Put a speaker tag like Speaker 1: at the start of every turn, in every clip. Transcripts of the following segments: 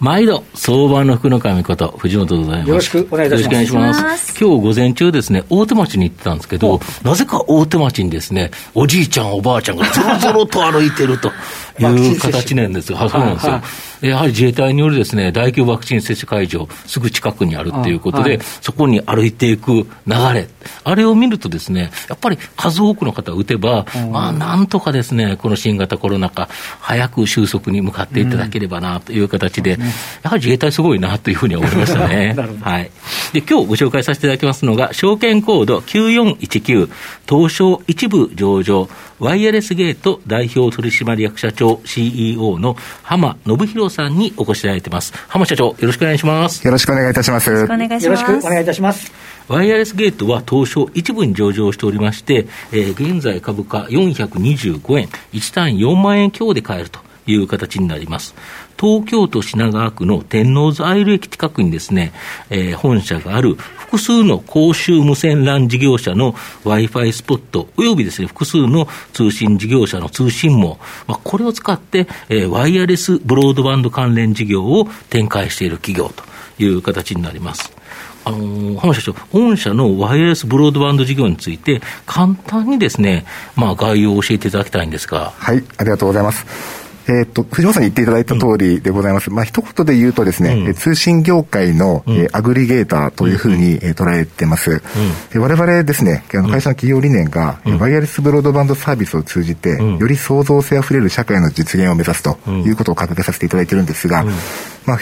Speaker 1: 毎度、相場の福の神こと、藤本でございます。
Speaker 2: よろしくお願いいたします。よろしくお願いしま
Speaker 1: す。今日午前中ですね、大手町に行ってたんですけど、なぜか大手町にですね、おじいちゃん、おばあちゃんがぞろぞろと歩いてると いう形なんですよ。そうなんですよ。やはり自衛隊によるですね、大規模ワクチン接種会場、すぐ近くにあるっていうことで、はい、そこに歩いていく流れ、あれを見るとですね、やっぱり数多くの方打てば、まあ、なんとかですね、この新型コロナ禍、早く収束に向かっていただければなという形で、うん、やはり自衛隊すごいなというふうに思いましたね。はい。で、今日ご紹介させていただきますのが、証券コード9419、東証一部上場、ワイヤレスゲート代表取締役社長 CEO の浜信弘さんにお越しいただいてます。浜社長、よろしくお願いします。
Speaker 3: よろしくお願いいたします。よろしくお願いします。
Speaker 4: よろしく
Speaker 2: お願いいたします。
Speaker 1: ワイヤレスゲートは東証一部に上場しておりまして、えー、現在株価425円、1単位4万円強で買えるという形になります。東京都品川区の天王洲アイル駅近くにですね、えー、本社がある複数の公衆無線 LAN 事業者の Wi-Fi スポット、およびですね、複数の通信事業者の通信網、まあ、これを使って、えー、ワイヤレスブロードバンド関連事業を展開している企業という形になります。あのー、浜社長、御社のワイヤレスブロードバンド事業について、簡単にですね、まあ、概要を教えていただきたいんですが。
Speaker 3: はい、ありがとうございます。えっ、と、藤本さんに言っていただいた通りでございます。うん、まあ、一言で言うとですね、うん、通信業界の、うん、えアグリゲーターというふうに、え捉えてます。うん、我々ですね、あの会社の企業理念が、うん、ワイヤレスブロードバンドサービスを通じて、より創造性あふれる社会の実現を目指すということを掲げさせていただいているんですが、まあ、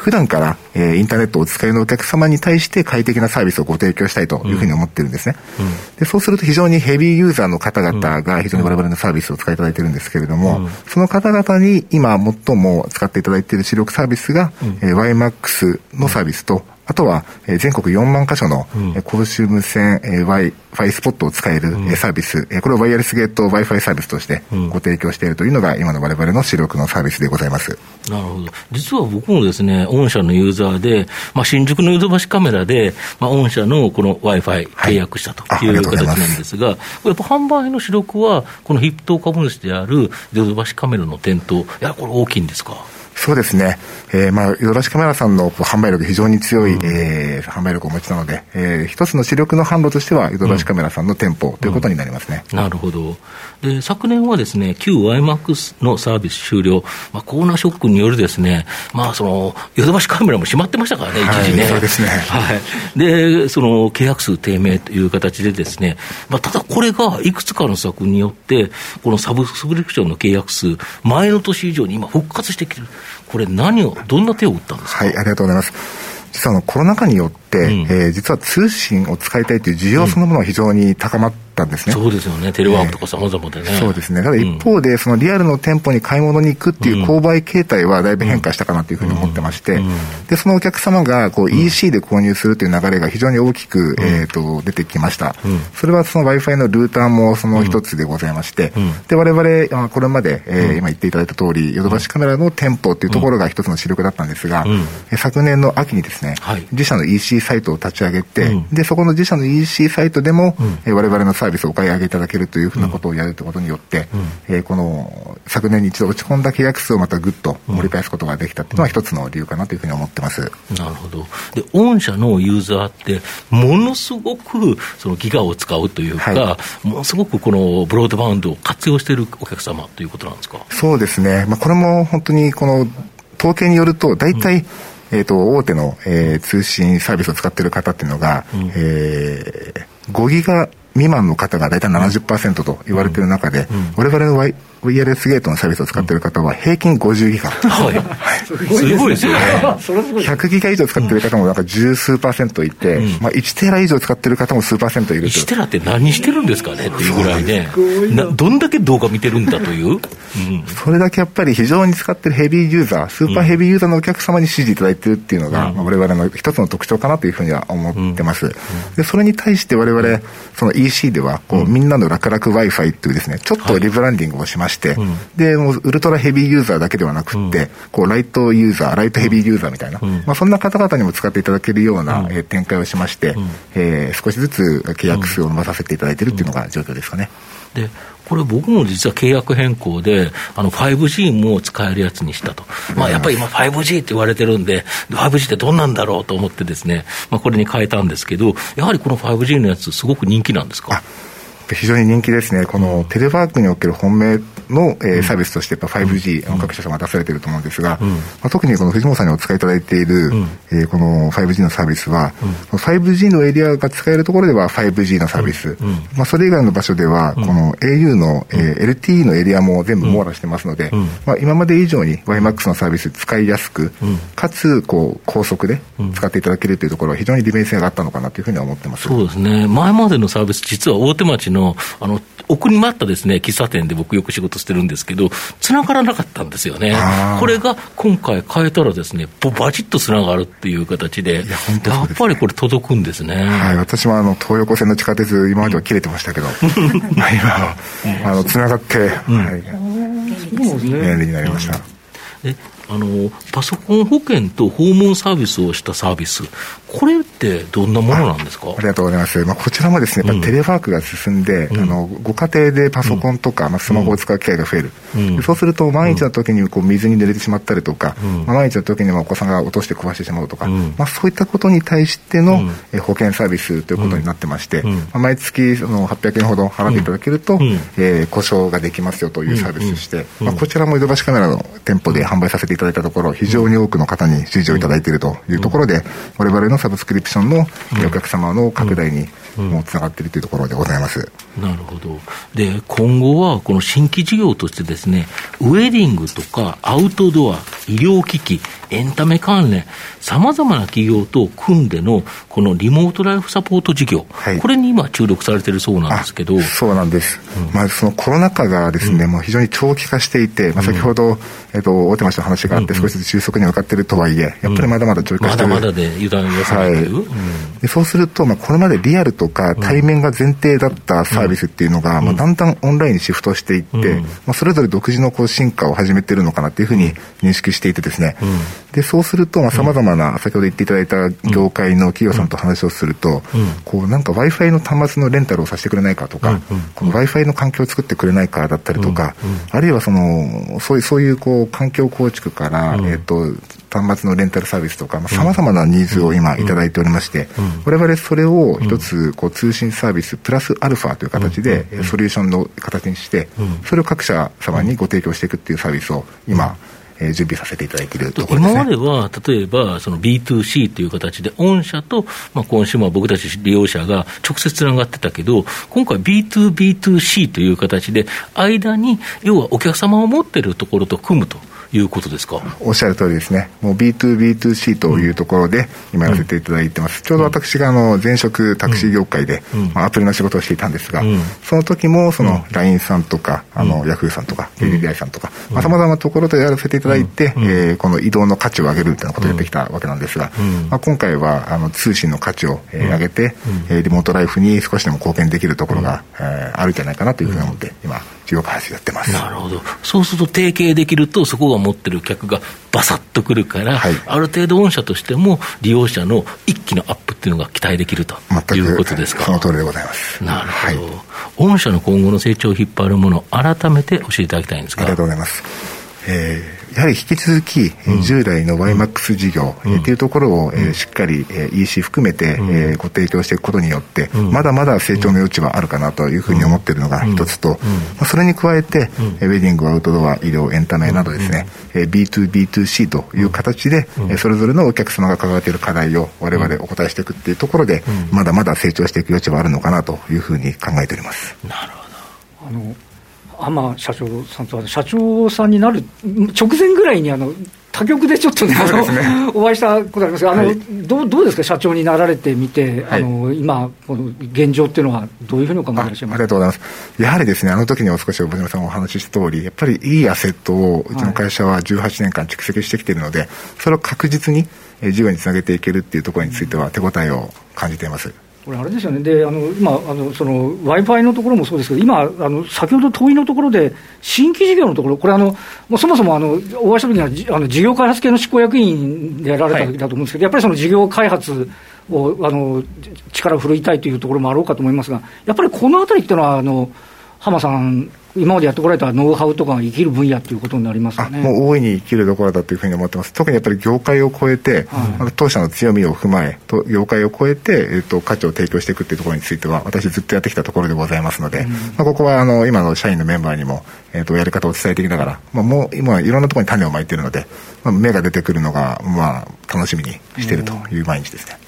Speaker 3: 普段から、えー、インターネットをお使いのお客様に対して快適なサービスをご提供したいというふうに思ってるんですね。うん、でそうすると非常にヘビーユーザーの方々が非常に我々のサービスを使いいただいてるんですけれども、うん、その方々に今最も使っていただいている主力サービスが、うん、えー、YMAX のサービスと、あとは、えー、全国4万箇所の、うん、公衆無線、えー、Wi-Fi スポットを使える、うん、サービス、えー、これをワイヤレスゲート Wi-Fi サービスとしてご提供しているというのが、今の我々の主力のサービスでございます。
Speaker 1: なるほど。実は僕もですね、御社のユーザーで、まあ、新宿のヨドバシカメラで、まあ、御社のこの Wi-Fi 契約したという形なんですが、はい、やっぱ販売の主力は、この筆頭株主であるヨドバシカメラの店頭、やこれ大きいんですか？
Speaker 3: そうですね。えー、まあ、ヨドバシカメラさんの販売力非常に強い、うん、えー、販売力をお持ちなので、えー、一つの主力の販路としては、ヨドバシカメラさんの店舗ということになりますね。
Speaker 1: うんうん、なるほど。で、昨年はですね、旧 YMAX のサービス終了、まあ、コーナーショックによるですね、まあ、その、ヨドバシカメラも閉まってましたからね、一時ね。
Speaker 3: そうですね。
Speaker 1: はい。で、その、契約数低迷という形でですね、まあ、ただこれがいくつかの策によって、このサブスクリプションの契約数、前の年以上に今復活してきてる。これ何を、どんな手を打ったんですか？
Speaker 3: はい、ありがとうございます。実はあのコロナ禍によって、うん、えー、実は通信を使いたいという需要そのものは非常に高まって、ったんですね。
Speaker 1: そうですよね。テレワークとかさまざまでね、
Speaker 3: えー、そうですね。ただ一方で、そのリアルの店舗に買い物に行くっていう購買形態はだいぶ変化したかなというふうに思ってまして、で、そのお客様がこう EC で購入するという流れが非常に大きく、えっ、と、出てきました。それはその Wi-Fi のルーターもその一つでございまして、で、我々、これまで、えー、今言っていただいた通り、ヨドバシカメラの店舗っていうところが一つの主力だったんですが、昨年の秋にですね、はい、自社の EC サイトを立ち上げて、で、そこの自社の EC サイトでも、うん、我々のサービスをお買い上げいただけるというふうなことをやるということによって、うん、えー、この昨年に一度落ち込んだ契約数をまたぐっと盛り返すことができたというのは一つの理由かなというふうに思ってます。
Speaker 1: なるほど。で、御社のユーザーって、ものすごくそのギガを使うというか、はい、ものすごくこのブロードバウンドを活用しているお客様ということなんですか？
Speaker 3: そうですね。まあ、これも本当にこの統計によると、大体、うん。えっ、ー、と、大手の、えー、通信サービスを使っている方っていうのが、うん、えー、5ギガ未満の方が大体70%と言われている中で、我々の y ワイヤレスゲートのサービスを使っている方は平均50ギガ。はい。
Speaker 1: すごいですよね。
Speaker 3: 100ギガ以上使っている方もなんか十数パーセントいて、うん、まあ1テラ以上使っている方も数パーセントいると。
Speaker 1: 1テラって何してるんですかねっていうぐらいね。どんだけ動画見てるんだという。うん、
Speaker 3: それだけやっぱり非常に使ってるヘビーユーザー、スーパーヘビーユーザーのお客様に支持いただいているっていうのが、うん、まあ、我々の一つの特徴かなというふうには思ってます。で、それに対して我々、その EC では、こう、みんなの楽々 Wi-Fi というですね、ちょっとリブランディングをしまして、で、もうウルトラヘビーユーザーだけではなくって、うん、こうライトユーザー、ライトヘビーユーザーみたいな、うん、まあ、そんな方々にも使っていただけるような、うん、えー、展開をしまして、うん、えー、少しずつ契約数を伸ばさせていただいているっていうのが状況ですかね。
Speaker 1: でこれ僕も実は契約変更で、あの 5G も使えるやつにしたと。まあやっぱり今 5G って言われてるんで、5G ってどんなんだろうと思ってですね、まあこれに変えたんですけど、やはりこの 5G のやつすごく人気なんですか？
Speaker 3: 非常に人気ですね。このテレワークにおける本命の、えー、サービスとしてやっぱ 5G、うん、各社様出されていると思うんですが、うん、まあ、特にこの藤本さんにお使いいただいている、うん、えー、この 5G のサービスは、うん、5G のエリアが使えるところでは 5G のサービス、まあ、それ以外の場所では、この au の、えー、LTE のエリアも全部網羅してますので、まあ、今まで以上に YMAX のサービス使いやすく、かつこう高速で使っていただけるというところは非常に利便性があったのかなというふうには思ってます。
Speaker 1: そうですね。前までのサービス実は大手町のあの奥にあったですね喫茶店で僕よく仕事してるんですけどつながらなかったんですよね。これが今回変えたらですね、バチッとつながるっていう形で、ややっぱりこれ届くんですね。
Speaker 3: はい、私もあの東横線の地下鉄、今までは切れてましたけど、今は、あの、つながって、はい、便利になりました。
Speaker 1: であのパソコン保険と訪問サービスをしたサービス、これってどんなものなんですか？
Speaker 3: ありがとうございます、まあ、こちらもですね、やっぱテレワークが進んで、うん、あのご家庭でパソコンとか、まあ、スマホを使う機会が増える、うん、そうすると、万一の時にこに水に濡れてしまったりとか、うん、まあ、万一の時にお子さんが落として壊してしまうとか、まあ、そういったことに対しての、え保険サービスということになってまして、まあ、毎月その800円ほど払っていただけると、うん、えー、故障ができますよというサービスとして、まあ、こちらも江戸橋カメラの店舗で販売させていただいたところ、非常常に多くの方に支持をいただいているというところで、われわれのサブスクリプションのお客様の拡大にもつながっているというところでございます。
Speaker 1: なるほど。で、今後はこの新規事業としてですね、ウェディングとかアウトドア、医療機器、エンタメ関連、さまざまな企業と組んでの、このリモートライフサポート事業、はい、これに今、注力されてるそうなんですけど。
Speaker 3: そうなんです。うん、まあ、そのコロナ禍がですね、うん、もう非常に長期化していて、まあ、先ほど、えっと、大手町の話があって、少しずつ収束に向かっているとはいえ、やっぱりまだまだ長期化している。
Speaker 1: まだまだで油断がさないという。はい
Speaker 3: でそうすると、まあ、これまでリアルとか対面が前提だったサービスっていうのが、まあ、だんだんオンラインにシフトしていって、まあ、それぞれ独自のこう進化を始めているのかなというふうに認識していてですね、でそうするとさまざ、まな先ほど言っていただいた業界の企業さんと話をすると、こうなんか w i f i の端末のレンタルをさせてくれないかとか、w i f i の環境を作ってくれないかだったりとか、あるいはそのそういうそういうこう環境構築から、えーと端末のレンタルサービスとかさまざ、まなニーズを今頂いておりまして、我々それを一つこう通信サービスプラスアルファという形でソリューションの形にしてそれを各社様にご提供していくっていうサービスを今え準備させていただいているところ、
Speaker 1: ね、今までは、例えばその B2C という形で、御社と、まあ、今週も僕たち利用者が直接つながってたけど、今回 B2B2C という形で、間に、要はお客様を持っているところと組むと。いうことですか？
Speaker 3: おっしゃる通りですね、もう B2B2C というところで、今やらせていただいてます、うん、ちょうど私があの前職、タクシー業界で、うん。まあ、アプリの仕事をしていたんですが、うん、その時もその LINE さんとか、あの Yahoo さんとか、KDDI さんとか、さまざ、まなところでやらせていただいて、うん、えー、この移動の価値を上げるというようなことをやってきたわけなんですが、まあ、今回はあの通信の価値を、えー、上げて、うん、リモートライフに少しでも貢献できるところが、えー、あるんじゃないかなというふうに思って、今、事業開発やってます
Speaker 1: なるほど、そうすると提携できると、そこが持ってる客がばさっとくるから、はい、ある程度、御社としても利用者の一気のアップっていうのが期待できるということですか？
Speaker 3: その通りでございます。
Speaker 1: なるほど、はい、御社の今後の成長を引っ張るもの、改めて教えていただきたいんですが。
Speaker 3: ありがとうございます。えーやはり引き続き、うん、従来の YMAX 事業、うん、っていうところを、えー、しっかり、えー、EC 含めて、ご提供していくことによって、うん、まだまだ成長の余地はあるかなというふうに思っているのが一つと、まあ、それに加えて、うん、ウェディングアウトドア医療エンタメなどですね、えー、B2B2C という形で、うん、それぞれのお客様が抱えている課題を我々お答えしていくっていうところで、まだまだ成長していく余地はあるのかなというふうに考えております。
Speaker 1: なるほど。あの
Speaker 2: 天社長さんと社長さんになる直前ぐらいにあの他局でちょっとね、ね、お会いしたことありますが、あの、はい、どうどうですか、社長になられてみて、はい、あの今、この現状っていうのは、どういうふうにお考えらっしゃいます
Speaker 3: ありがとうございます。やはりですね、あの時にも少し小島さんお話しした通り、やっぱりいいアセットをうちの会社は18年間蓄積してきているので、それを確実に事業につなげていけるっていうところについては、手応えを感じています。
Speaker 2: これ、あれですよね、であの今、あのその w i f i のところもそうですけど、今、あの先ほど問いのところで、新規事業のところ、これあの、もうそもそもあのお会いしたときにはあの、事業開発系の執行役員でやられた時だと思うんですけど、はい、やっぱりその事業開発をあの力を振るいたいというところもあろうかと思いますが、やっぱりこのあたりっていうのは、あの浜さん、今までやってこられたノウハウとかが生きる分野ということになりますかね。
Speaker 3: もう大いに生きるところだというふうに思ってます、特にやっぱり業界を超えて、はい、当社の強みを踏まえ、と業界を超えて、えーと、価値を提供していくというところについては、私、ずっとやってきたところでございますので、うん、まあ、ここはあの今の社員のメンバーにも、えーと、やり方を伝えていきながら、まあ、もう今、いろんなところに種をまいているので、まあ、芽が出てくるのが、まあ、楽しみにしているという毎日ですね。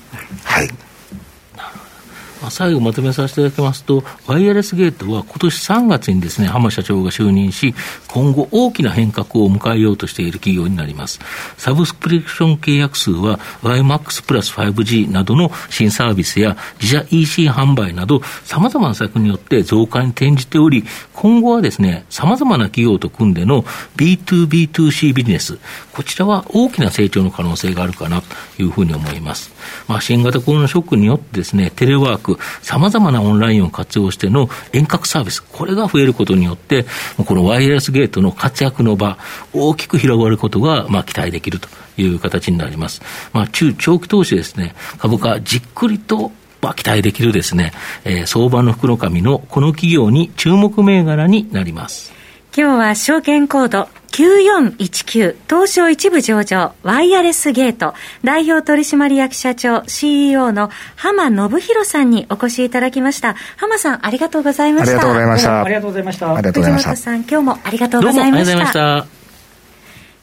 Speaker 3: はい。
Speaker 1: まあ、最後まとめさせていただきますと、ワイヤレスゲートは今年3月にですね、浜社長が就任し、今後大きな変革を迎えようとしている企業になります。サブスクリプション契約数は YMAX プラス 5G などの新サービスや自社 EC 販売など様々な策によって増加に転じており、今後はですね、様々な企業と組んでの B2B2C ビジネス、こちらは大きな成長の可能性があるかなというふうに思います。まあ、新型コロナショックによってですね、テレワーク、さまざまなオンラインを活用しての遠隔サービス、これが増えることによって、このワイヤレスゲートの活躍の場、大きく広がることが、まあ、期待できるという形になります。まあ、中長期投資ですね、株価じっくりとまあ、期待できるですね、えー、相場の袋紙のこの企業に注目銘柄になります。
Speaker 4: 今日は証券コード9419東証一部上場ワイヤレスゲート代表取締役社長 CEO の浜信弘さんにお越しいただきました浜さんありがとうございましたありがとうございました
Speaker 2: ありがとうございました
Speaker 3: ありがとうございました
Speaker 4: 藤本さん今日もありがとうございました